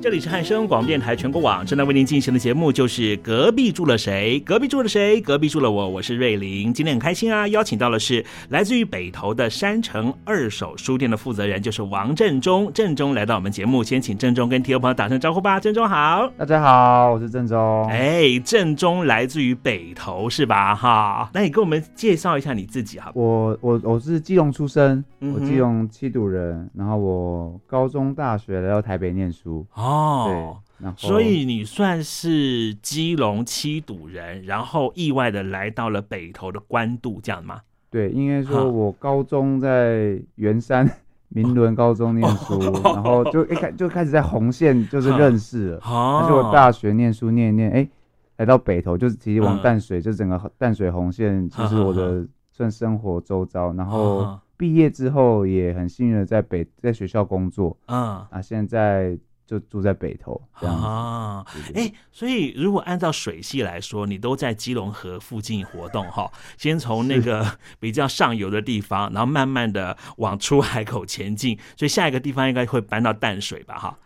这里是汉声广播电台全国网正在为您进行的节目，就是隔壁住了谁？隔壁住了谁？隔壁住了我。我是瑞玲，今天很开心啊，邀请到的是来自于北投的山城二手书店的负责人，就是王振中。振中来到我们节目，先请振中跟听众朋友打声招呼吧。振中好，大家好，我是振中。哎，振中来自于北投是吧？哈，那你跟我们介绍一下你自己哈。我我我是基隆出生，嗯、我基隆七堵人，然后我高中大学来到台北念书。哦，对，所以你算是基隆七堵人，然后意外的来到了北投的关渡，这样吗？对，应该说我高中在圆山 明伦高中念书，哦、然后就一开就开始在红线就是认识了，而且我大学念书念一念，哎，来到北投就是直接往淡水，嗯、就整个淡水红线就是我的算生活周遭，然后毕业之后也很幸运的在北在学校工作，嗯，啊，现在。就住在北头啊，哎、欸，所以如果按照水系来说，你都在基隆河附近活动哈，先从那个比较上游的地方，然后慢慢的往出海口前进，所以下一个地方应该会搬到淡水吧哈。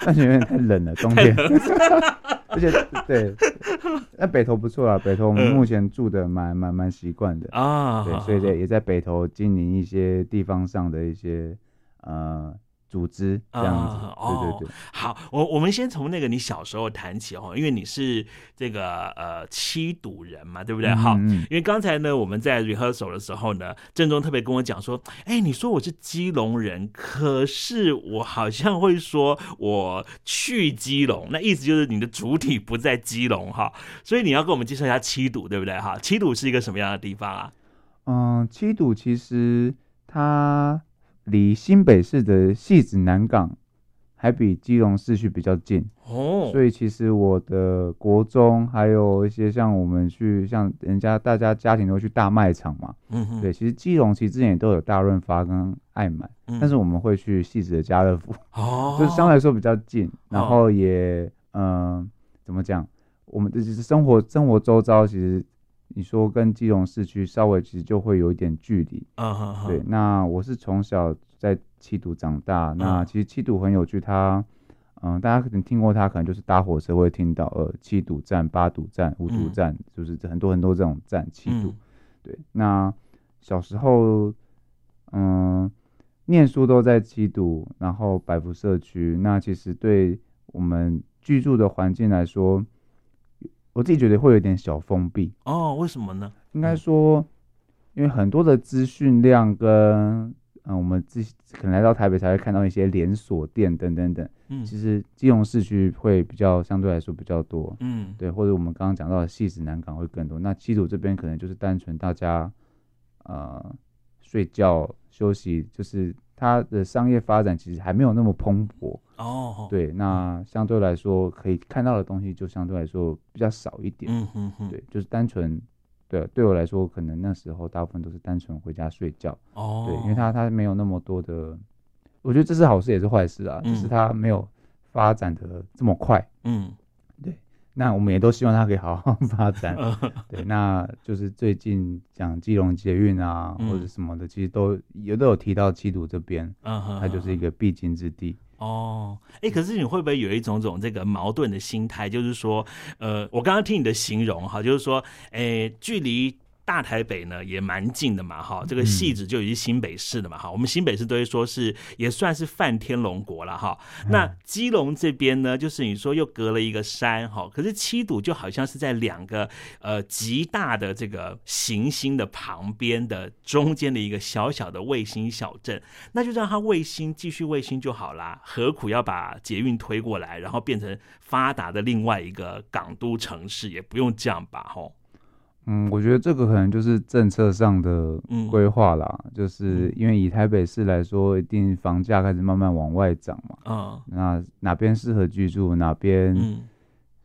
淡水有点太冷了，冬天，而且对，那北头不错啊，北头我们目前住的蛮蛮蛮习惯的啊，对，所以在也在北头经营一些地方上的一些呃。组织这样子，对对对。好，我我们先从那个你小时候谈起哦，因为你是这个呃七赌人嘛，对不对？好，因为刚才呢我们在 rehearsal 的时候呢，郑中特别跟我讲说，哎，你说我是基隆人，可是我好像会说我去基隆，那意思就是你的主体不在基隆哈，所以你要跟我们介绍一下七堵，对不对？哈，七堵是一个什么样的地方啊？嗯，七堵其实它。离新北市的戏子南港还比基隆市区比较近哦，所以其实我的国中还有一些像我们去像人家大家家庭都去大卖场嘛，嗯哼，对，其实基隆其实之前也都有大润发跟爱买，嗯、但是我们会去戏子的家乐福哦，就是相对来说比较近，然后也嗯、呃、怎么讲，我们的就是生活生活周遭其实。你说跟基隆市区稍微其实就会有一点距离对。那我是从小在七堵长大，那其实七堵很有趣，它嗯，大家可能听过它，可能就是搭火车会听到呃七堵站、八堵站、五堵站，嗯、就是很多很多这种站。七堵，嗯、对。那小时候嗯，念书都在七堵，然后百福社区，那其实对我们居住的环境来说。我自己觉得会有点小封闭哦，为什么呢？应该说，因为很多的资讯量跟嗯、呃，我们自己可能来到台北才会看到一些连锁店等等等。嗯，其实金融市区会比较相对来说比较多。嗯，对，或者我们刚刚讲到的汐止南港会更多。那七堵这边可能就是单纯大家呃睡觉休息，就是。它的商业发展其实还没有那么蓬勃。哦，对，那相对来说可以看到的东西就相对来说比较少一点，嗯哼哼，对，就是单纯，对，对我来说可能那时候大部分都是单纯回家睡觉，哦，对，因为它它没有那么多的，我觉得这是好事也是坏事啊，就是它没有发展的这么快，嗯。那我们也都希望它可以好好 发展，对，那就是最近讲基隆捷运啊，或者什么的，其实都有都有提到七堵这边，它就是一个必经之地。哦，哎，可是你会不会有一种种这个矛盾的心态？就是说，呃，我刚刚听你的形容哈，就是说，哎，距离。大台北呢也蛮近的嘛，哈，这个戏子就已经新北市的嘛，哈，我们新北市都会说是也算是泛天龙国了，哈。那基隆这边呢，就是你说又隔了一个山，哈，可是七堵就好像是在两个呃极大的这个行星的旁边的中间的一个小小的卫星小镇，那就让它卫星继续卫星就好啦，何苦要把捷运推过来，然后变成发达的另外一个港都城市，也不用这样吧，哈。嗯，我觉得这个可能就是政策上的规划啦，嗯、就是因为以台北市来说，一定房价开始慢慢往外涨嘛。嗯，那哪边适合居住，哪边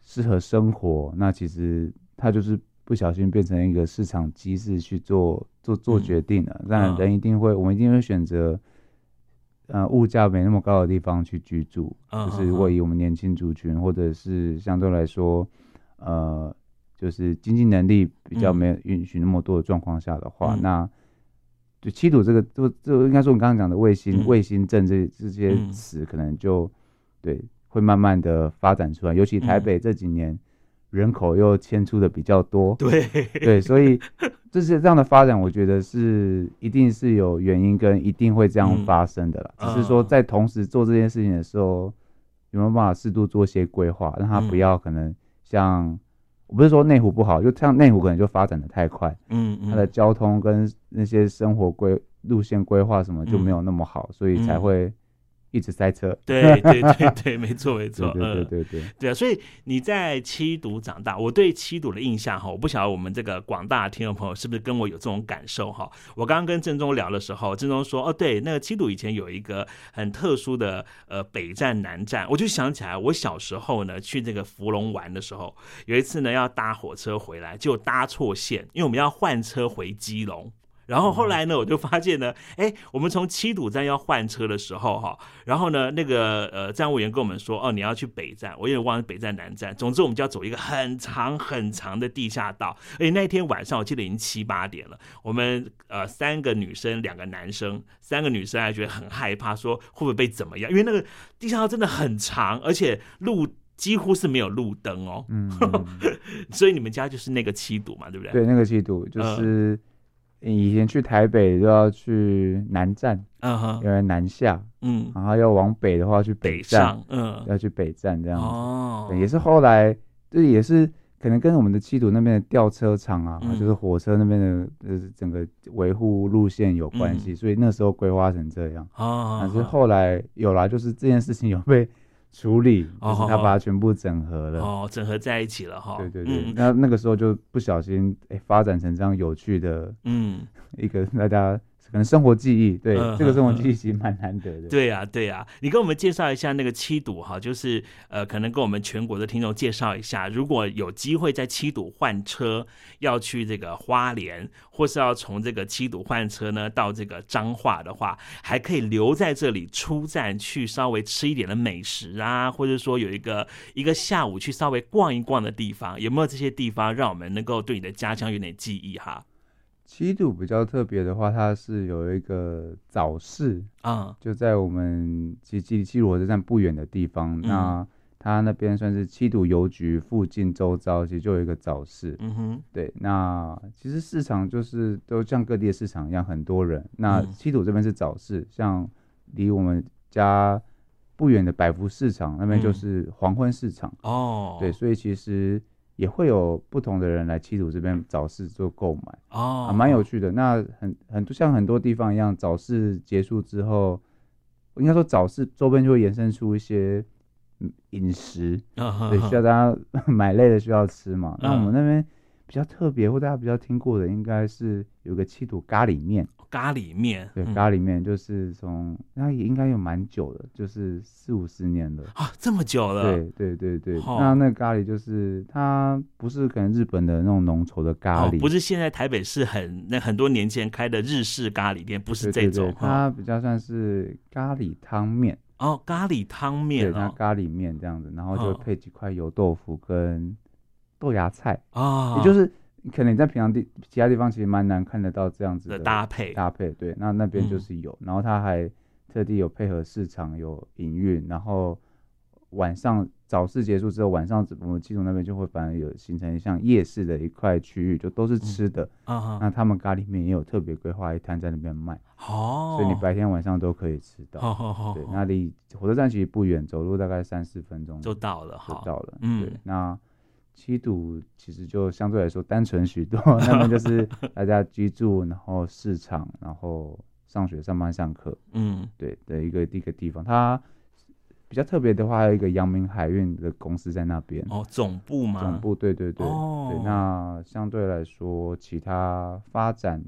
适合生活，嗯、那其实它就是不小心变成一个市场机制去做做做决定了。当然、嗯，人一定会，我们一定会选择，呃，物价没那么高的地方去居住，嗯、就是如果以我们年轻族群，或者是相对来说，呃。就是经济能力比较没有允许那么多的状况下的话，嗯、那就七堵这个，就就应该说我们刚刚讲的卫星、卫、嗯、星镇这这些词，可能就对，会慢慢的发展出来。尤其台北这几年人口又迁出的比较多，对。对，所以这是这样的发展，我觉得是一定是有原因跟一定会这样发生的啦。只是说在同时做这件事情的时候，有没有办法适度做些规划，让它不要可能像。我不是说内湖不好，就像内湖可能就发展的太快，嗯，嗯，它的交通跟那些生活规路线规划什么就没有那么好，嗯、所以才会。一直塞车，对 对对对，没错没错，对对对对对啊！所以你在七堵长大，我对七堵的印象哈，我不晓得我们这个广大的听众朋友是不是跟我有这种感受哈？我刚刚跟郑中聊的时候，郑中说哦，对，那个七堵以前有一个很特殊的呃北站南站，我就想起来我小时候呢去这个福隆玩的时候，有一次呢要搭火车回来就搭错线，因为我们要换车回基隆。然后后来呢，我就发现呢，哎，我们从七堵站要换车的时候，哈，然后呢，那个呃站务员跟我们说，哦，你要去北站，我有点忘了北站南站，总之我们就要走一个很长很长的地下道。而且那天晚上我记得已经七八点了，我们呃三个女生两个男生，三个女生还觉得很害怕，说会不会被怎么样？因为那个地下道真的很长，而且路几乎是没有路灯哦。嗯，所以你们家就是那个七堵嘛，对不对？对，那个七堵就是。呃以前去台北都要去南站，嗯哼，因为南下，嗯，然后要往北的话去北站，嗯，要去北站这样子，哦，也是后来，这也是可能跟我们的七堵那边的吊车厂啊，就是火车那边的呃整个维护路线有关系，所以那时候规划成这样，哦，但是后来有了，就是这件事情有被。处理，就是他把它全部整合了，哦，整合在一起了哈。对对对，嗯、那那个时候就不小心哎、欸，发展成这样有趣的，嗯，一个大家。可能生活记忆，对、嗯、这个生活记忆其实蛮难得的。对呀、啊，对呀、啊，你跟我们介绍一下那个七堵哈，就是呃，可能跟我们全国的听众介绍一下，如果有机会在七堵换车，要去这个花莲，或是要从这个七堵换车呢到这个彰化的话，还可以留在这里出站去稍微吃一点的美食啊，或者说有一个一个下午去稍微逛一逛的地方，有没有这些地方让我们能够对你的家乡有点记忆哈？七堵比较特别的话，它是有一个早市啊，就在我们其实距离七堵火车站不远的地方。嗯、那它那边算是七堵邮局附近周遭，其实就有一个早市。嗯哼，对。那其实市场就是都像各地的市场一样，很多人。那七堵这边是早市，嗯、像离我们家不远的百福市场那边就是黄昏市场。哦、嗯，对，所以其实。也会有不同的人来七堵这边早市做购买哦，蛮、啊、有趣的。那很很多像很多地方一样，早市结束之后，应该说早市周边就会延伸出一些饮食，哦、对，需要大家买累了需要吃嘛。嗯、那我们那边比较特别或大家比较听过的，应该是有个七堵咖喱面。咖喱面，对，咖喱面就是从那也应该有蛮久了，就是四五十年了。啊，这么久了。对对对对，哦、那那咖喱就是它不是可能日本的那种浓稠的咖喱，哦，不是现在台北市很那很多年前开的日式咖喱店，不是这种，它比较算是咖喱汤面。哦，咖喱汤面，对，它咖喱面这样子，然后就配几块油豆腐跟豆芽菜。啊，哦、也就是。可能你在平常地其他地方其实蛮难看得到这样子的搭配。搭配，对，那那边就是有，嗯、然后他还特地有配合市场有营运，然后晚上早市结束之后，晚上我们七堵那边就会反而有形成像夜市的一块区域，就都是吃的，嗯。啊、那他们咖喱面也有特别规划一摊在那边卖，哦，所以你白天晚上都可以吃到，哦、对，那离火车站其实不远，走路大概三四分钟就到了，就到了，嗯，对，那。七堵其实就相对来说单纯许多，那边就是 大家居住，然后市场，然后上学、上班、上课，嗯，对的一个一个地方。它比较特别的话，还有一个阳明海运的公司在那边。哦，总部嘛？总部，对对对。哦，对，那相对来说，其他发展。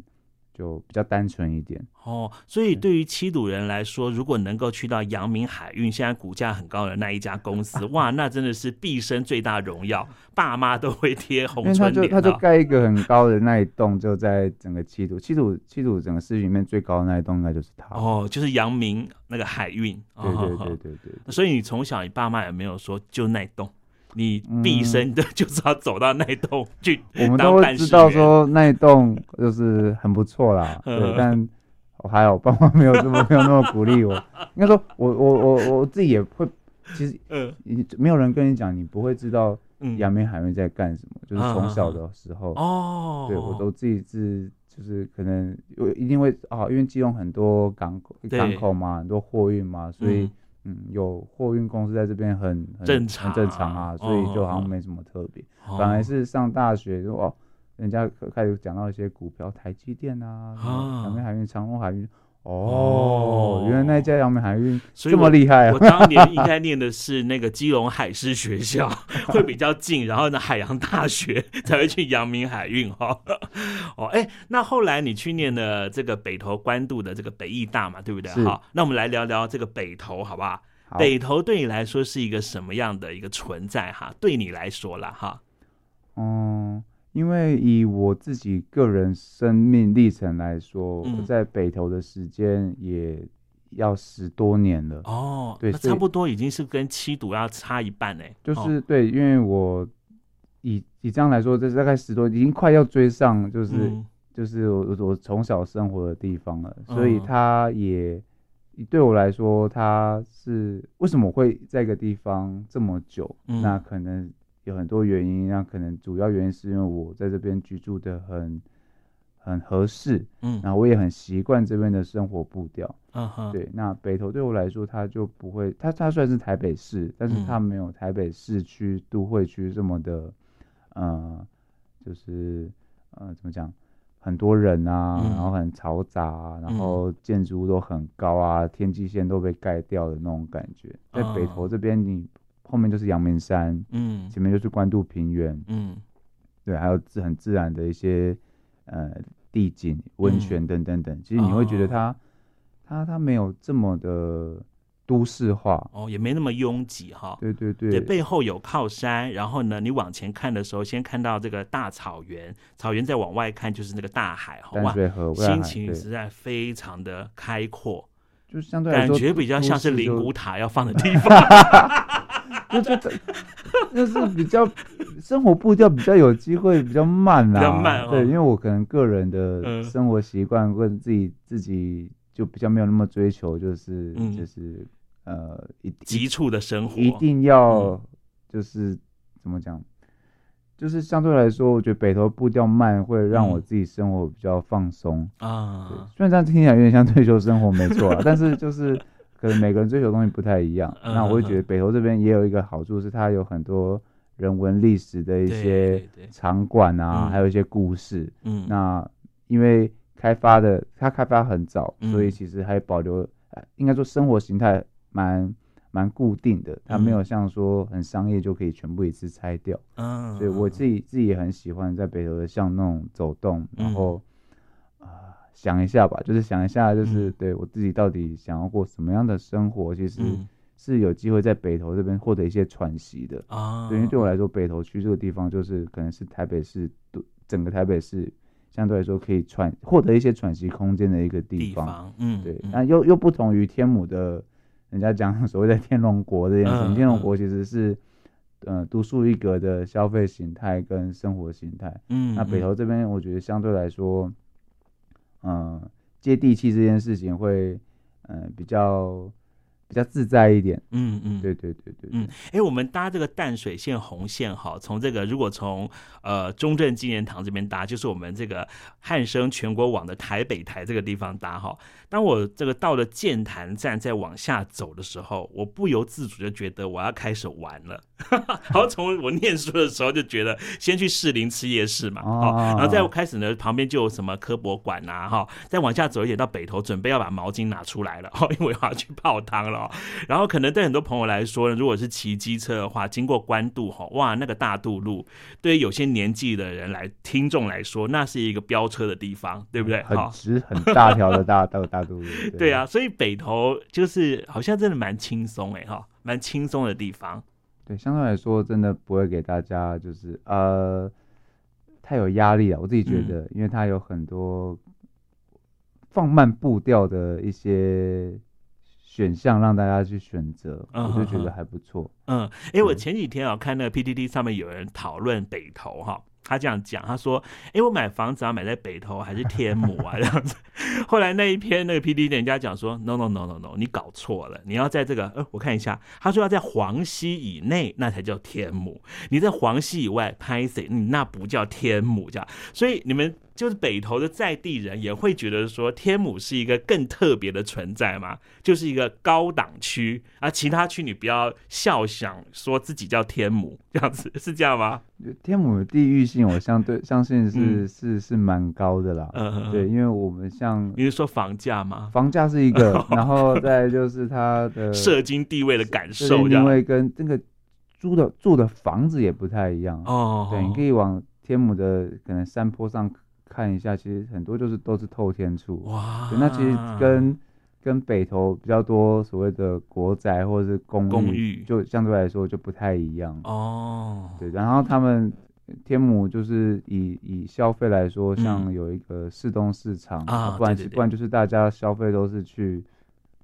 就比较单纯一点哦，所以对于七堵人来说，如果能够去到阳明海运，现在股价很高的那一家公司，哇，那真的是毕生最大荣耀，爸妈都会贴红春联。他就盖一个很高的那一栋，就在整个七堵，七堵七堵整个市区里面最高的那一栋，应该就是他哦，就是阳明那个海运。对对对对对，对。所以你从小你爸妈有没有说就那栋？你毕生的 就是要走到那一栋去，我们都会知道说那一栋就是很不错啦。对，但我还好爸妈没有这么没有那么鼓励我。应该说我我我我自己也会其实，嗯，你没有人跟你讲，你不会知道阳明海运在干什么。嗯、就是从小的时候，哦，对我都自己是，就是可能我一定会啊，因为基隆很多港口，港口嘛，很多货运嘛，所以嗯，嗯，有货运公司在这边很很正常，很正常啊，所以就好像没什么特别。哦、反而是上大学就哦，人家开始讲到一些股票，台积电啊，什么海运、长隆海运。哦，原来那家阳明海运这么厉害啊！我当年应该念的是那个基隆海事学校，会比较近，然后呢，海洋大学才会去阳明海运哈。哦，哎，那后来你去念了这个北投关渡的这个北艺大嘛，对不对？好，那我们来聊聊这个北投，好不好？好，北投对你来说是一个什么样的一个存在哈？对你来说了哈？嗯。因为以我自己个人生命历程来说，嗯、我在北投的时间也要十多年了。哦，对，那差不多已经是跟七堵要差一半哎。就是、哦、对，因为我以以这样来说，这是大概十多，已经快要追上，就是、嗯、就是我我从小生活的地方了。所以他也、嗯、对我来说，他是为什么会在一个地方这么久？嗯、那可能。有很多原因，那可能主要原因是因为我在这边居住的很很合适，嗯，然后我也很习惯这边的生活步调，嗯哼，对。那北投对我来说，它就不会，它它虽然是台北市，但是它没有台北市区都会区这么的，呃，就是呃怎么讲，很多人啊，然后很嘈杂，然后建筑物都很高啊，天际线都被盖掉的那种感觉，在北投这边你。后面就是阳明山，嗯，前面就是关渡平原，嗯，对，还有自很自然的一些呃地景、温泉等等等。其实你会觉得它，它它没有这么的都市化，哦，也没那么拥挤哈。对对对，背后有靠山，然后呢，你往前看的时候，先看到这个大草原，草原再往外看就是那个大海，淡水河，心情实在非常的开阔，就是相对来说感觉比较像是灵骨塔要放的地方。就觉得就是比较生活步调比较有机会比较慢啦，比较慢，对，因为我可能个人的生活习惯跟自己自己就比较没有那么追求，就是就是呃一急促的生活，一定要就是怎么讲，就是相对来说，我觉得北投步调慢会让我自己生活比较放松。啊。虽然这样听起来有点像退休生活，没错，啊 但是就是。可能每个人追求的东西不太一样，嗯、那我会觉得北投这边也有一个好处，是它有很多人文历史的一些场馆啊，还有一些故事。嗯，那因为开发的它开发很早，嗯、所以其实还保留，应该说生活形态蛮蛮固定的，它没有像说很商业就可以全部一次拆掉。嗯，所以我自己自己也很喜欢在北投的巷弄走动，然后。想一下吧，就是想一下，就是对我自己到底想要过什么样的生活，其实是有机会在北投这边获得一些喘息的啊。对，因为对我来说，北投区这个地方就是可能是台北市整个台北市相对来说可以喘获得一些喘息空间的一个地方。嗯，对，那又又不同于天母的，人家讲所谓的天龙国这件事情，天龙国其实是呃独树一格的消费形态跟生活形态。嗯，那北投这边我觉得相对来说。嗯，接地气这件事情会，嗯，比较比较自在一点。嗯嗯，对对对对，嗯，哎，我们搭这个淡水线红线哈，从这个如果从呃中正纪念堂这边搭，就是我们这个汉生全国网的台北台这个地方搭哈。当我这个到了剑潭站再往下走的时候，我不由自主就觉得我要开始玩了。然后从我念书的时候就觉得，先去士林吃夜市嘛，哦，然后再开始呢，旁边就有什么科博馆呐，哈，再往下走一点到北头，准备要把毛巾拿出来了，哈，因为我要去泡汤了。然后可能对很多朋友来说呢，如果是骑机车的话，经过关渡，哈，哇，那个大渡路，对于有些年纪的人来听众来说，那是一个飙车的地方，对不对？很直很大条的 大大大渡路。对，啊，所以北头就是好像真的蛮轻松哎，哈，蛮轻松的地方。对，相对来说，真的不会给大家就是呃太有压力了。我自己觉得，嗯、因为它有很多放慢步调的一些选项让大家去选择，嗯、我就觉得还不错。嗯，哎，我前几天啊看那个 PTT 上面有人讨论北投哈。他这样讲，他说：“哎，我买房子要买在北投还是天母啊？” 这样子。后来那一篇那个 P D 点人家讲说：“No No No No No，你搞错了，你要在这个……呃，我看一下，他说要在黄溪以内，那才叫天母；你在黄溪以外拍谁，你那不叫天母，这样。所以你们。”就是北投的在地人也会觉得说，天母是一个更特别的存在嘛，就是一个高档区，而其他区你不要笑想说自己叫天母这样子，是这样吗？天母的地域性，我相对相信是、嗯、是是蛮高的啦。嗯，对，因为我们像你是说房价吗？房价是一个，然后再就是它的社经地位的感受，因为跟这个租的住的房子也不太一样哦。对，你可以往天母的可能山坡上。看一下，其实很多就是都是透天厝哇。那其实跟跟北投比较多所谓的国宅或者是公寓，公寓就相对来说就不太一样哦。对，然后他们天母就是以以消费来说，像有一个市东市场啊，不然不然就是大家消费都是去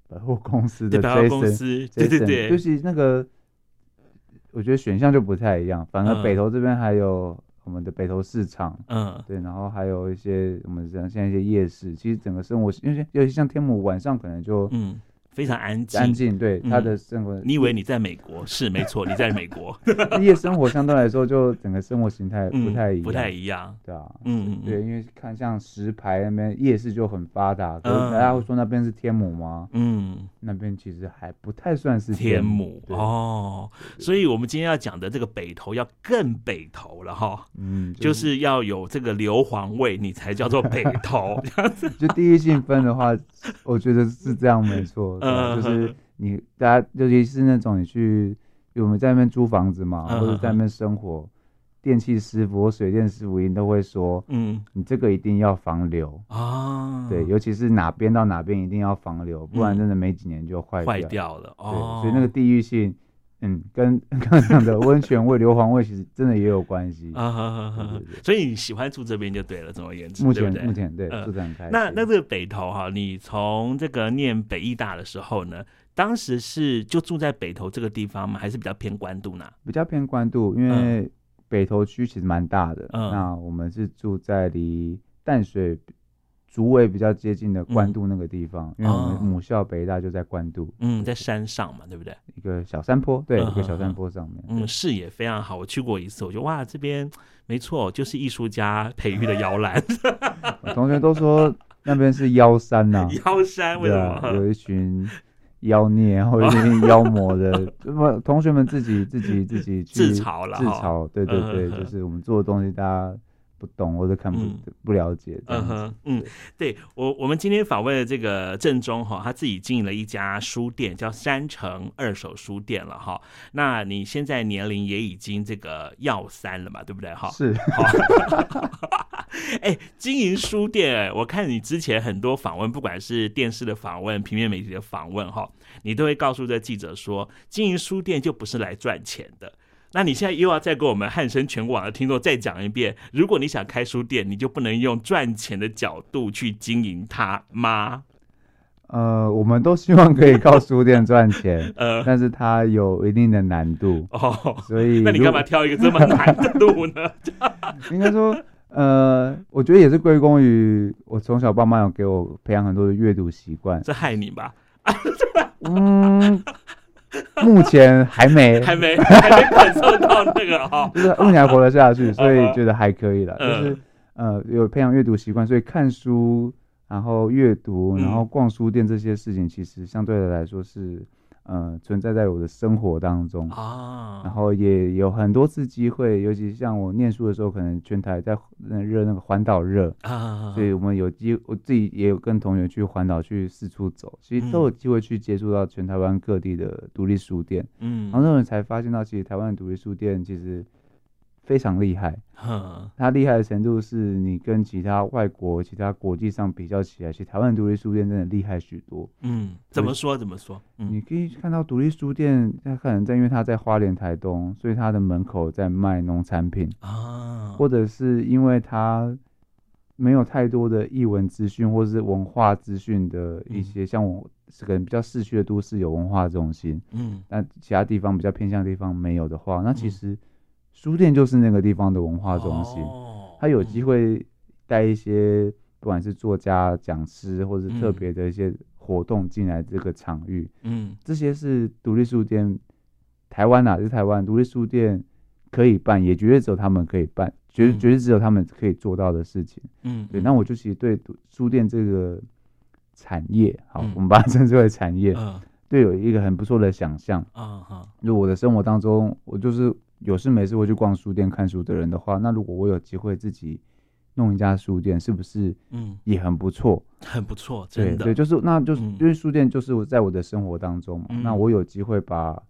百货公司的百货公司，对对对，就是那个我觉得选项就不太一样，反而北投这边还有。我们的北投市场，嗯，对，然后还有一些我们像现在一些夜市，其实整个生活，因为尤其像天母晚上可能就，嗯。非常安静，安静。对他的生活，你以为你在美国？是没错，你在美国。夜生活相对来说，就整个生活形态不太一样，不太一样，对啊，嗯，对，因为看像石牌那边夜市就很发达，可是大家会说那边是天母吗？嗯，那边其实还不太算是天母哦。所以我们今天要讲的这个北投要更北投了哈，嗯，就是要有这个硫磺味，你才叫做北投。就第一性分的话，我觉得是这样，没错。就是你，大家尤其是那种你去，我们在那边租房子嘛，或者在那边生活，电器师傅或水电师傅一定都会说，嗯，你这个一定要防流啊，对，尤其是哪边到哪边一定要防流，不然真的没几年就坏坏掉了。对，所以那个地域性，嗯，跟 刚刚讲的温泉味、硫磺味其实真的也有关系啊。所以你喜欢住这边就对了，总而言之，目前目前对住这很开心。那那这个北投哈，你从这个念北艺大的时候呢，当时是就住在北投这个地方吗？还是比较偏关渡呢？比较偏关渡，因为北投区其实蛮大的。嗯，那我们是住在离淡水。竹围比较接近的关渡那个地方，因为我们母校北大就在关渡，嗯，在山上嘛，对不对？一个小山坡，对，一个小山坡上面，嗯，视野非常好。我去过一次，我觉得哇，这边没错，就是艺术家培育的摇篮。同学都说那边是妖山呐，妖山为什么？有一群妖孽或者一群妖魔的，么同学们自己自己自己去自嘲了，自嘲，对对对，就是我们做的东西，大家。不懂或者看不、嗯、不了解，嗯哼，嗯，对我我们今天访问的这个郑中哈，他自己经营了一家书店，叫山城二手书店了哈。那你现在年龄也已经这个要三了嘛，对不对哈？是。哎，经营书店，我看你之前很多访问，不管是电视的访问、平面媒体的访问哈，你都会告诉这记者说，经营书店就不是来赚钱的。那你现在又要再给我们汉声全国网的听众再讲一遍，如果你想开书店，你就不能用赚钱的角度去经营它吗？呃，我们都希望可以靠书店赚钱，呃，但是它有一定的难度 哦，所以那你干嘛挑一个这么难的路呢？应该说，呃，我觉得也是归功于我从小爸妈有给我培养很多的阅读习惯，这害你吧？嗯。目前还没，还没，还没感受到那个哈，就是目前还活得下去，所以觉得还可以了。就是呃，有培养阅读习惯，所以看书，然后阅读，然后逛书店这些事情，其实相对的来说是。嗯，存在在我的生活当中啊，然后也有很多次机会，尤其像我念书的时候，可能全台在热那个环岛热啊，所以我们有机，我自己也有跟同学去环岛去四处走，其实都有机会去接触到全台湾各地的独立书店，嗯，然后那时才发现到，其实台湾的独立书店其实。非常厉害，它厉害的程度是你跟其他外国、其他国际上比较起来，其实台湾独立书店真的厉害许多。嗯，怎么说？怎么说？嗯、你可以看到独立书店，它可能在因为它在花莲、台东，所以它的门口在卖农产品啊，或者是因为它没有太多的译文资讯或者是文化资讯的一些，嗯、像我可能比较市区的都市有文化中心，嗯，但其他地方比较偏向的地方没有的话，那其实。书店就是那个地方的文化中心，他有机会带一些不管是作家、讲师或者特别的一些活动进来这个场域，嗯，这些是独立书店，台湾啊，是台湾独立书店可以办，也绝对只有他们可以办，绝绝对只有他们可以做到的事情，嗯，对，那我就其实对书店这个产业，好，我们把它称之为产业，嗯。对，有一个很不错的想象，啊哈，就我的生活当中，我就是。有事没事会去逛书店看书的人的话，那如果我有机会自己弄一家书店，是不是嗯也很不错？很不错，真的。对对，就是那就是因为书店就是我在我的生活当中嘛，嗯、那我有机会把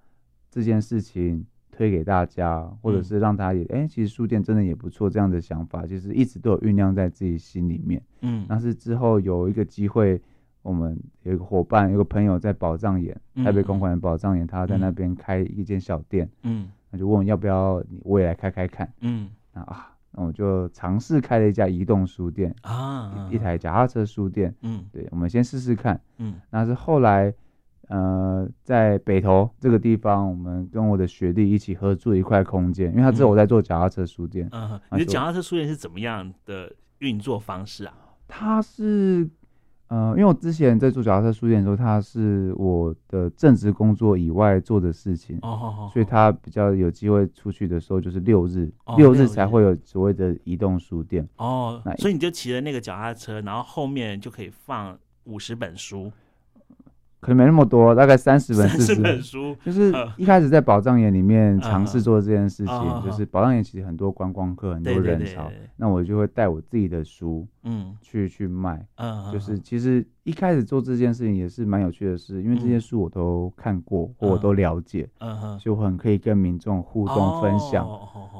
这件事情推给大家，或者是让他也哎、欸，其实书店真的也不错，这样的想法其实一直都有酝酿在自己心里面。嗯，但是之后有一个机会，我们有一个伙伴，有个朋友在宝藏岩，台北公馆的宝藏岩，他在那边开一间小店。嗯。他就问我要不要我也来开开看，嗯，那啊，那我就尝试开了一家移动书店啊，一台脚踏车书店，嗯，对，我们先试试看，嗯，那是后来，呃，在北投这个地方，我们跟我的学弟一起合作一块空间，因为他知道我在做脚踏车书店，嗯，你的脚踏车书店是怎么样的运作方式啊？他是。呃，因为我之前在做脚踏车书店的时候，它是我的正职工作以外做的事情，所以它比较有机会出去的时候就是六日，哦、六日才会有所谓的移动书店。哦，那所以你就骑着那个脚踏车，然后后面就可以放五十本书。可能没那么多，大概三十本、四十。本书。就是一开始在宝藏岩里面尝试做这件事情，就是宝藏岩其实很多观光客，很多人潮，那我就会带我自己的书，嗯，去去卖，嗯，就是其实一开始做这件事情也是蛮有趣的事，因为这些书我都看过或我都了解，嗯哼，就很可以跟民众互动分享，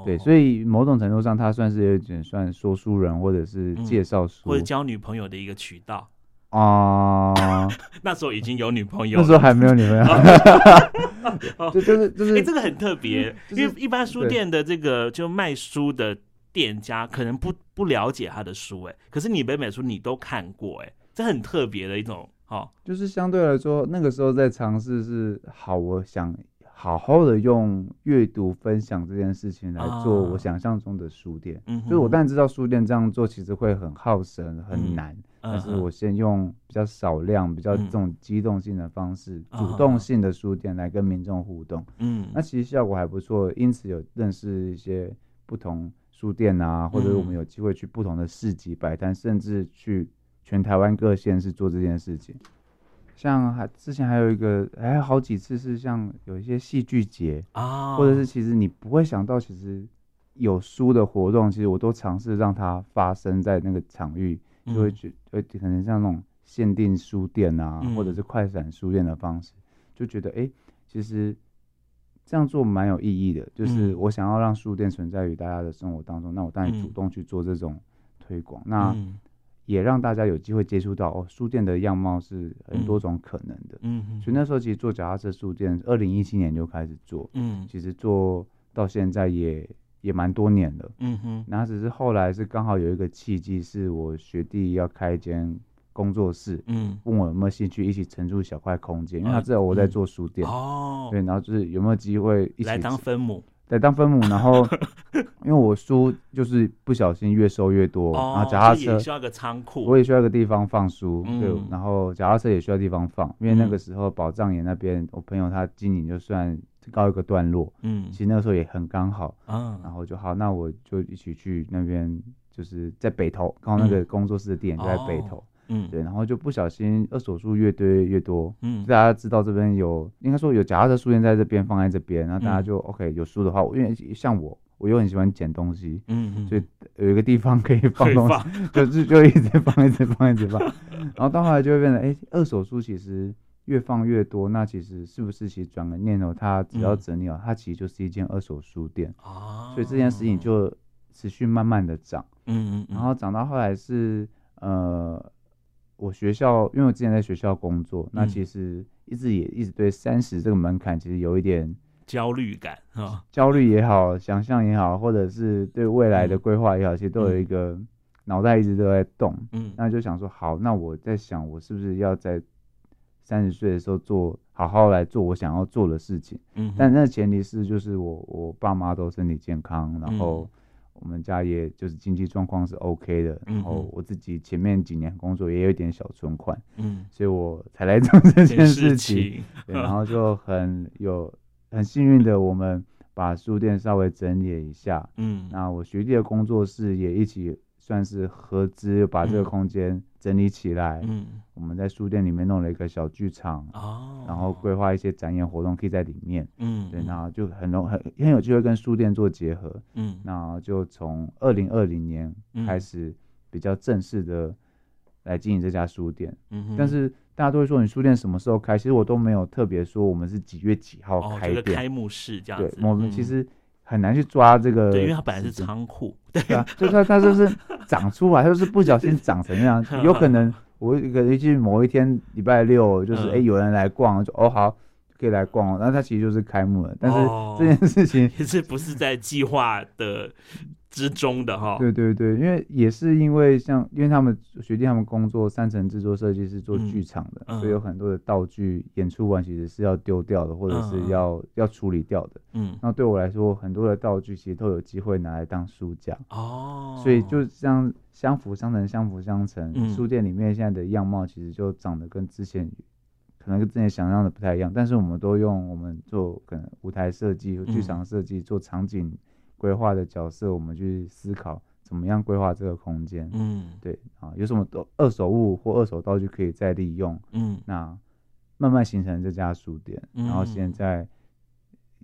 对，所以某种程度上，它算是有点算说书人或者是介绍书。或者交女朋友的一个渠道。啊，那时候已经有女朋友，那时候还没有女朋友，就就是就是，哎，这个很特别，因为一般书店的这个就卖书的店家可能不不了解他的书，哎，可是你北美书你都看过，哎，这很特别的一种，哦，就是相对来说那个时候在尝试是好，我想。好好的用阅读分享这件事情来做我想象中的书店，嗯，就是我当然知道书店这样做其实会很耗神很难，但是我先用比较少量、比较这种机动性的方式，主动性的书店来跟民众互动，嗯，那其实效果还不错，因此有认识一些不同书店啊，或者我们有机会去不同的市集摆摊，甚至去全台湾各县市做这件事情。像还之前还有一个，还有好几次是像有一些戏剧节啊，或者是其实你不会想到，其实有书的活动，其实我都尝试让它发生在那个场域，就会觉会可能像那种限定书店啊，或者是快闪书店的方式，就觉得哎，其实这样做蛮有意义的，就是我想要让书店存在于大家的生活当中，那我当然主动去做这种推广，那。也让大家有机会接触到哦，书店的样貌是很多种可能的。嗯，嗯，所以那时候其实做脚踏车书店，二零一七年就开始做。嗯，其实做到现在也也蛮多年了。嗯哼，然后只是后来是刚好有一个契机，是我学弟要开一间工作室，嗯，问我有没有兴趣一起承租小块空间，因为他知道我在做书店。哦，对，然后就是有没有机会一起来当分母。来当分母，然后 因为我书就是不小心越收越多，哦、然后脚踏车也需要个仓库，我也需要一个地方放书，嗯、对，然后脚踏车也需要地方放，因为那个时候宝藏岩那边，我朋友他经营就算告一个段落，嗯，其实那个时候也很刚好，嗯，然后就好，那我就一起去那边，就是在北投，刚好那个工作室的店就在北投。嗯，对，然后就不小心二手书越堆越多，嗯，大家知道这边有，应该说有夹的书店在这边放在这边，然后大家就、嗯、OK 有书的话，因为像我，我又很喜欢捡东西，嗯嗯，所以有一个地方可以放东西，就就就一直放一直放一直放，然后到后来就会变成，哎，二手书其实越放越多，那其实是不是其实转个念头，它只要整理好，嗯、它其实就是一间二手书店啊，所以这件事情就持续慢慢的涨，嗯嗯，然后涨到后来是呃。我学校，因为我之前在学校工作，嗯、那其实一直也一直对三十这个门槛其实有一点焦虑感啊，焦虑也好，想象也好，或者是对未来的规划也好，嗯、其实都有一个脑袋一直都在动，嗯，那就想说，好，那我在想，我是不是要在三十岁的时候做？好好来做我想要做的事情。嗯，但那前提是就是我我爸妈都身体健康，然后我们家也就是经济状况是 OK 的，然后我自己前面几年工作也有一点小存款，嗯，所以我才来做这件事情。对，然后就很有很幸运的，我们把书店稍微整理了一下，嗯，那我学弟的工作室也一起。算是合资把这个空间整理起来。嗯，我们在书店里面弄了一个小剧场。哦，然后规划一些展演活动可以在里面。嗯，对，然后就很容很很有机会跟书店做结合。嗯，那就从二零二零年开始比较正式的来经营这家书店。嗯，但是大家都会说你书店什么时候开？其实我都没有特别说我们是几月几号开店。开幕式这样子。对，我们其实。很难去抓这个，对，因为它本来是仓库，对啊，就算它就是长出来，他就是不小心长成那样，有可能我可能去某一天礼拜六，就是哎、嗯欸、有人来逛，就哦好可以来逛，然后它其实就是开幕了，但是这件事情、哦、其实不是在计划的。之中的哈，对对对，因为也是因为像，因为他们学弟他们工作三层制作设计是做剧场的，所以有很多的道具演出完其实是要丢掉的，或者是要、嗯、要处理掉的。嗯，那对我来说，很多的道具其实都有机会拿来当书架。哦，所以就像相辅相成，相辅相成。嗯、书店里面现在的样貌其实就长得跟之前可能跟之前想象的不太一样，但是我们都用我们做可能舞台设计和剧场设计、嗯、做场景。规划的角色，我们去思考怎么样规划这个空间。嗯，对啊，有什么都二手物或二手道具可以再利用。嗯，那慢慢形成这家书店，嗯、然后现在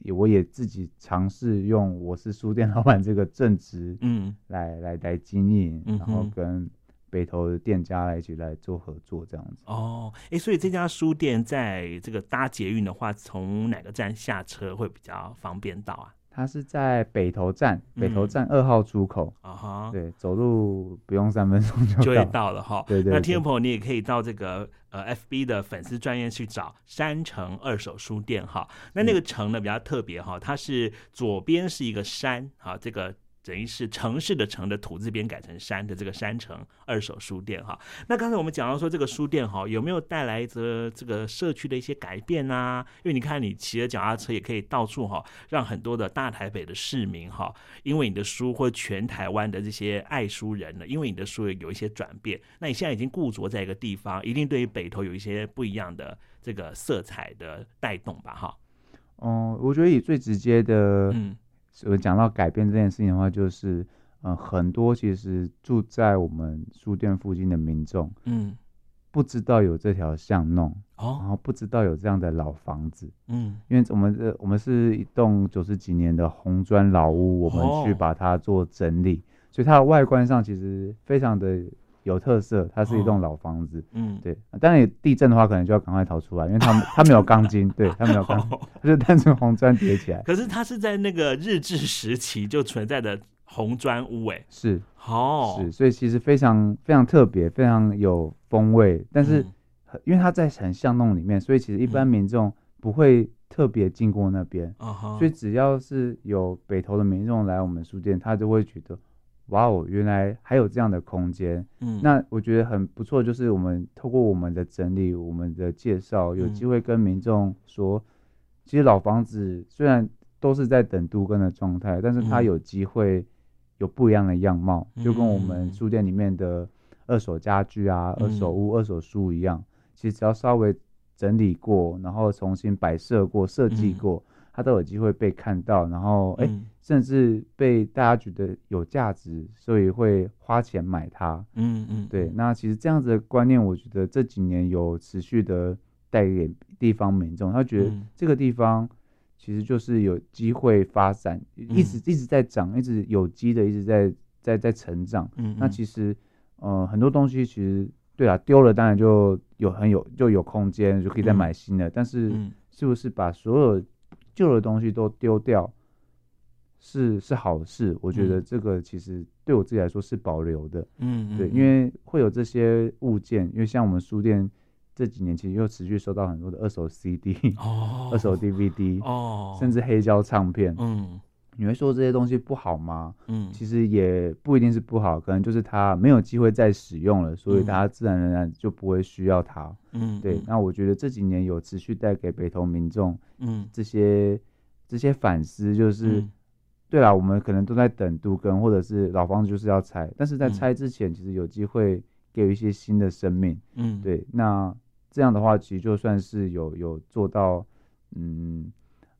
也我也自己尝试用我是书店老板这个正职，嗯，来来来经营，嗯、然后跟北投的店家来一起来做合作，这样子。哦，哎、欸，所以这家书店在这个搭捷运的话，从哪个站下车会比较方便到啊？它是在北投站，北投站二号出口啊哈，对，走路不用三分钟就 会到了哈。对对。那听众朋友，你也可以到这个呃 FB 的粉丝专页去找山城二手书店哈。那那个城呢比较特别哈，它是左边是一个山哈，这个。等于是城市的城的土字边改成山的这个山城二手书店哈，那刚才我们讲到说这个书店哈有没有带来着这个社区的一些改变啊？因为你看你骑着脚踏车也可以到处哈，让很多的大台北的市民哈，因为你的书或全台湾的这些爱书人呢，因为你的书有一些转变，那你现在已经固着在一个地方，一定对于北投有一些不一样的这个色彩的带动吧？哈，嗯，我觉得以最直接的，嗯。我讲到改变这件事情的话，就是，嗯、呃，很多其实住在我们书店附近的民众，嗯，不知道有这条巷弄，哦，然后不知道有这样的老房子，嗯，因为我们这我们是一栋九十几年的红砖老屋，我们去把它做整理，哦、所以它的外观上其实非常的。有特色，它是一栋老房子。嗯，对。当然，地震的话，可能就要赶快逃出来，因为它它没有钢筋，对，它没有钢，它就单纯红砖叠起来。可是它是在那个日治时期就存在的红砖屋，哎，是，哦，是，所以其实非常非常特别，非常有风味。但是，因为它在很巷弄里面，所以其实一般民众不会特别经过那边。所以只要是有北投的民众来我们书店，他就会觉得。哇哦，原来还有这样的空间。嗯，那我觉得很不错，就是我们透过我们的整理、我们的介绍，有机会跟民众说，嗯、其实老房子虽然都是在等都更的状态，但是它有机会有不一样的样貌，嗯、就跟我们书店里面的二手家具啊、嗯、二手屋、二手书一样。其实只要稍微整理过，然后重新摆设过、设计过。嗯它都有机会被看到，然后哎，嗯、甚至被大家觉得有价值，所以会花钱买它。嗯嗯，对。那其实这样子的观念，我觉得这几年有持续的带给地方民众，他觉得这个地方其实就是有机会发展，嗯、一直一直在长，一直有机的一直在在在成长。嗯，嗯，那其实呃很多东西其实对啊，丢了当然就有很有就有空间就可以再买新的，嗯、但是是不是把所有旧的东西都丢掉是是好事，我觉得这个其实对我自己来说是保留的，嗯，对，因为会有这些物件，因为像我们书店这几年其实又持续收到很多的二手 CD，哦，二手 DVD，哦，甚至黑胶唱片，嗯，你会说这些东西不好吗？嗯，其实也不一定是不好，可能就是它没有机会再使用了，所以大家自然而然就不会需要它。嗯，对。那我觉得这几年有持续带给北投民众，嗯，这些这些反思，就是，嗯、对啦，我们可能都在等杜根，或者是老房子就是要拆，但是在拆之前，其实有机会给予一些新的生命。嗯，对。那这样的话，其实就算是有有做到，嗯。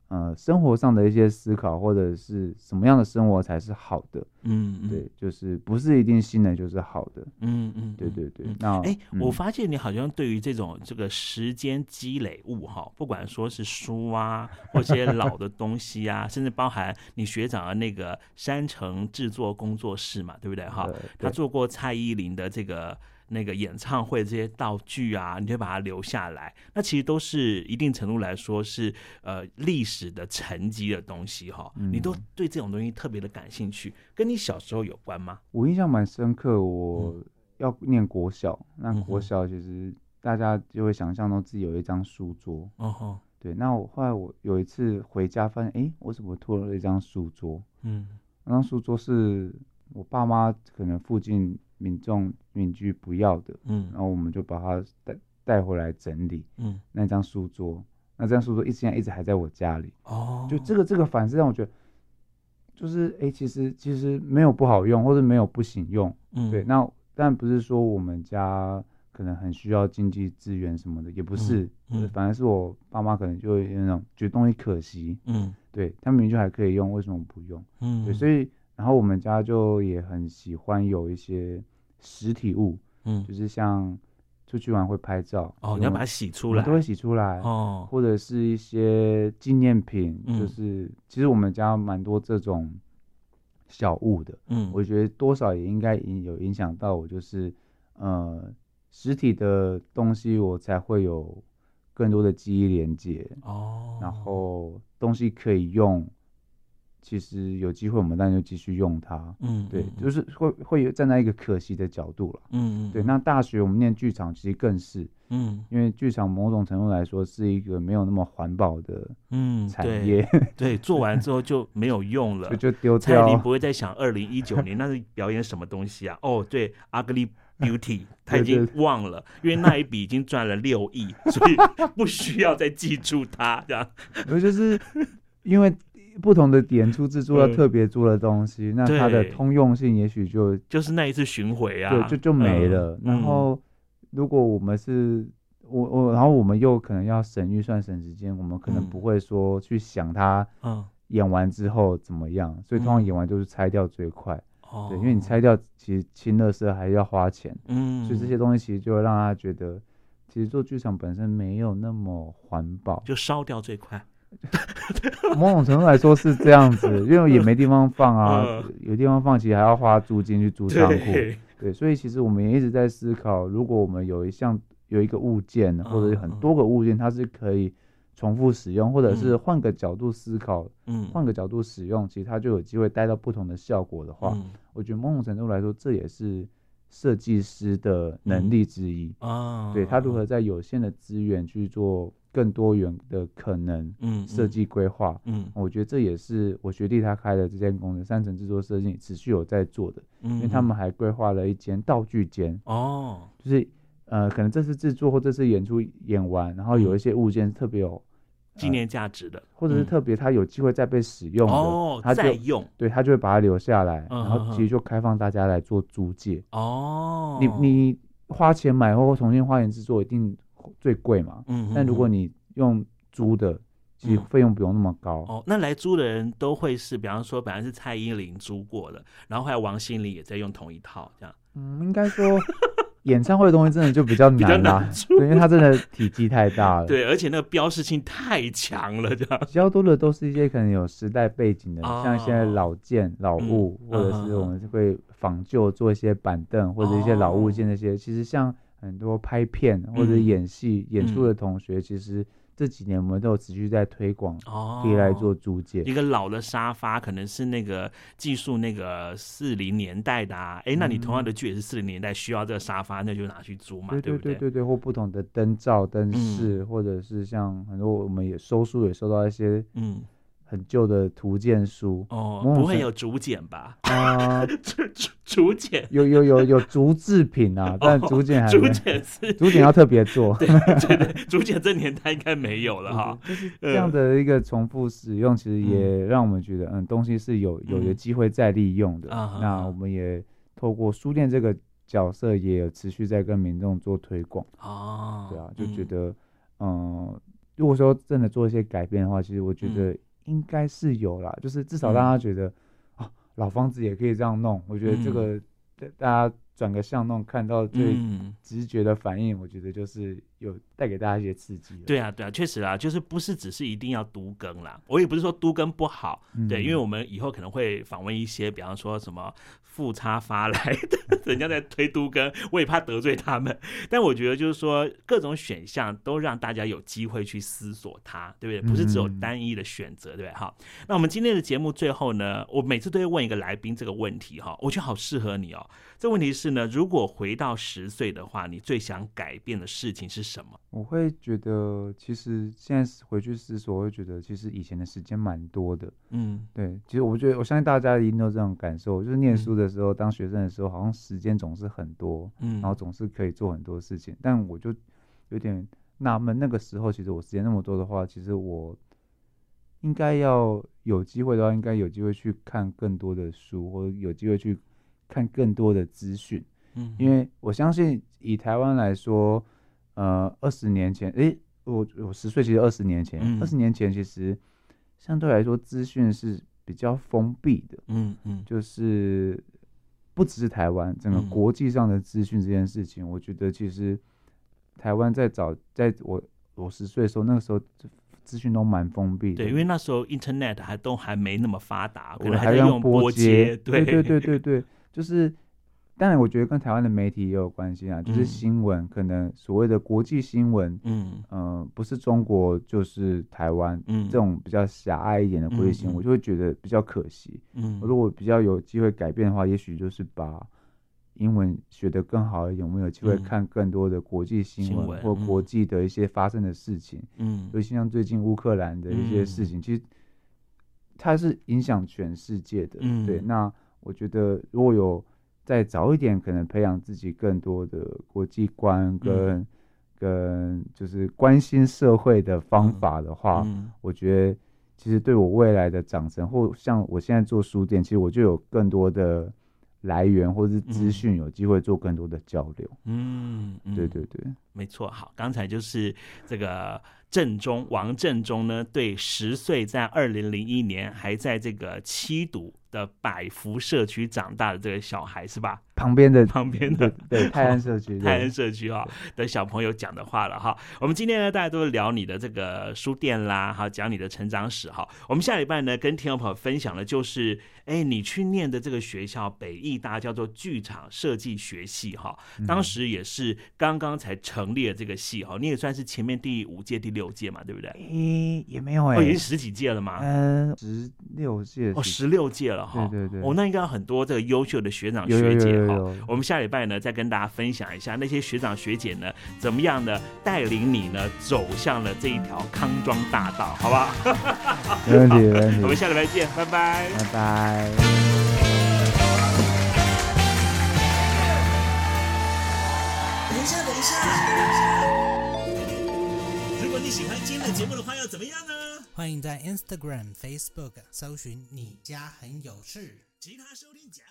呃，生活上的一些思考，或者是什么样的生活才是好的？嗯，嗯，对，就是不是一定新的就是好的。嗯嗯，对对对。嗯、那哎，嗯、我发现你好像对于这种这个时间积累物哈，不管说是书啊，或些老的东西啊，甚至包含你学长的那个山城制作工作室嘛，对不对哈？他做过蔡依林的这个。那个演唱会这些道具啊，你就把它留下来，那其实都是一定程度来说是呃历史的沉积的东西哈。嗯、你都对这种东西特别的感兴趣，跟你小时候有关吗？我印象蛮深刻，我要念国小，嗯、那国小其实大家就会想象到自己有一张书桌。哦吼，对，那我后来我有一次回家发现，哎，我怎么拖了一张书桌？嗯，那张书桌是我爸妈可能附近。民众民居不要的，嗯，然后我们就把它带带回来整理，嗯，那张书桌，那张书桌一直现在一直还在我家里，哦，就这个这个反思让我觉得，就是哎、欸，其实其实没有不好用，或者没有不行用，嗯，对，那但不是说我们家可能很需要经济资源什么的，也不是，嗯，反而是我爸妈可能就会有那种觉得东西可惜，嗯，对他们明明就还可以用，为什么不用？嗯，对，所以。然后我们家就也很喜欢有一些实体物，嗯，就是像出去玩会拍照，哦，你要把它洗出来，都会洗出来，哦，或者是一些纪念品，嗯、就是其实我们家蛮多这种小物的，嗯，我觉得多少也应该影有影响到我，就是呃，实体的东西我才会有更多的记忆连接，哦，然后东西可以用。其实有机会，我们当然就继续用它。嗯，对，就是会会有站在一个可惜的角度了。嗯嗯，对。那大学我们念剧场，其实更是，嗯，因为剧场某种程度来说是一个没有那么环保的嗯产业。对，对，做完之后就没有用了，就就丢掉。蔡依林不会再想二零一九年 那是表演什么东西啊？哦，对，Ugly Beauty，他已经忘了，因为那一笔已经赚了六亿，所以不需要再记住它。这样，我就是因为。不同的演出制作要特别做的东西，嗯、那它的通用性也许就就是那一次巡回啊，对，就就没了。嗯、然后，如果我们是我我，然后我们又可能要省预算省时间，我们可能不会说去想它，嗯，演完之后怎么样。嗯、所以通常演完就是拆掉最快，嗯、对，因为你拆掉其实清垃圾还要花钱，嗯，所以这些东西其实就会让他觉得，其实做剧场本身没有那么环保，就烧掉最快。某种程度来说是这样子，因为也没地方放啊，呃、有地方放其实还要花租金去租仓库，对，所以其实我们也一直在思考，如果我们有一项有一个物件，或者是很多个物件，它是可以重复使用，或者是换个角度思考，嗯，换个角度使用，其实它就有机会带到不同的效果的话，嗯、我觉得某种程度来说，这也是设计师的能力之一。对，他如何在有限的资源去做。更多元的可能，嗯，设计规划，嗯，我觉得这也是我学弟他开的这间公司三层制作设计持续有在做的，嗯，因为他们还规划了一间道具间，哦，就是呃，可能这次制作或这次演出演完，然后有一些物件特别有纪念价值的，或者是特别他有机会再被使用的，哦，他再用，对，他就会把它留下来，然后其实就开放大家来做租借，哦，你你花钱买或重新花钱制作一定。最贵嘛，嗯，但如果你用租的，其实费用不用那么高。哦，那来租的人都会是，比方说本来是蔡依林租过的，然后后来王心凌也在用同一套，这样。嗯，应该说 演唱会的东西真的就比较难啦，对，因为它真的体积太大了，对，而且那个标识性太强了，这样。比较多的都是一些可能有时代背景的，像现在老件、老物，或者是我们会仿旧做一些板凳或者一些老物件那些，其实像。很多拍片或者演戏、嗯、演出的同学，其实这几年我们都有持续在推广，可以来做租借。一个老的沙发，可能是那个技术那个四零年代的啊，哎、欸，那你同样的剧也是四零年代需要这个沙发，那就拿去租嘛，对不对？对对对，或不同的灯罩、灯饰，嗯、或者是像很多我们也收书也收到一些，嗯。很旧的图鉴书哦，不会有竹简吧？啊，竹竹竹简有有有有竹制品啊，但竹简还竹简是竹简要特别做，对对对，竹简这年代应该没有了哈。就是这样的一个重复使用，其实也让我们觉得，嗯，东西是有有有机会再利用的。那我们也透过书店这个角色，也有持续在跟民众做推广哦。对啊，就觉得，嗯，如果说真的做一些改变的话，其实我觉得。应该是有啦，就是至少让他觉得，啊，老房子也可以这样弄。我觉得这个，大家转个向弄看到最直觉的反应，我觉得就是有带给大家一些刺激。对啊，对啊，确实啦，就是不是只是一定要都更啦。我也不是说都更不好，对，因为我们以后可能会访问一些，比方说什么。富差发来的，人家在推都更，我也怕得罪他们。但我觉得就是说，各种选项都让大家有机会去思索它，对不对？不是只有单一的选择，对不对？好，那我们今天的节目最后呢，我每次都会问一个来宾这个问题哈，我觉得好适合你哦。这问题是呢，如果回到十岁的话，你最想改变的事情是什么？我会觉得，其实现在回去思索，我会觉得其实以前的时间蛮多的。嗯，对，其实我觉得，我相信大家一定都有这种感受，就是念书的时候，嗯、当学生的时候，好像时间总是很多，嗯，然后总是可以做很多事情。但我就有点纳闷，那个时候其实我时间那么多的话，其实我应该要有机会的话，应该有机会去看更多的书，或者有机会去。看更多的资讯，嗯，因为我相信以台湾来说，呃，二十年前，诶，我我十岁，其实二十年前，二十年前其实相对来说资讯是比较封闭的，嗯嗯，就是不只是台湾，整个国际上的资讯这件事情，我觉得其实台湾在早在我我十岁的时候，那个时候资讯都蛮封闭的，对，因为那时候 Internet 还都还没那么发达，可能还在用拨接，对对对对对。就是，当然，我觉得跟台湾的媒体也有关系啊。就是新闻，嗯、可能所谓的国际新闻，嗯、呃、不是中国就是台湾，嗯，这种比较狭隘一点的国际新闻，嗯、我就会觉得比较可惜。嗯，如果比较有机会改变的话，也许就是把英文学得更好一点，我们有机会看更多的国际新闻、嗯、或国际的一些发生的事情。嗯，尤其像最近乌克兰的一些事情，嗯、其实它是影响全世界的。嗯，对，那。我觉得如果有再早一点，可能培养自己更多的国际观跟、嗯、跟就是关心社会的方法的话，嗯、我觉得其实对我未来的长成，或像我现在做书店，其实我就有更多的来源或是资讯，有机会做更多的交流。嗯，嗯。对对对，没错。好，刚才就是这个正中王正中呢，对十岁在二零零一年还在这个七堵的百福社区长大的这个小孩是吧？旁边的旁边的对 泰安社区泰安社区哈的小朋友讲的话了哈。我们今天呢，大家都聊你的这个书店啦，哈，讲你的成长史哈。我们下礼拜呢，跟听众朋友分享的就是，哎，你去念的这个学校北艺大叫做剧场设计学系哈，当时也是刚刚才成立了这个系哈，你也算是前面第五届第六届嘛，对不对？诶，也没有哎，已经十几届了嘛，嗯，十六届哦，十六届了。对对对，哦，那应该有很多这个优秀的学长学姐哈。我们下礼拜呢，再跟大家分享一下那些学长学姐呢，怎么样呢，带领你呢走向了这一条康庄大道，好不好？没问题，没问题。我们下礼拜见，拜拜，拜拜。等一下，等一下。如果你喜欢今天的节目的话，要怎么样呢？欢迎在 Instagram、Facebook 搜寻“你家很有事”，其他收听讲。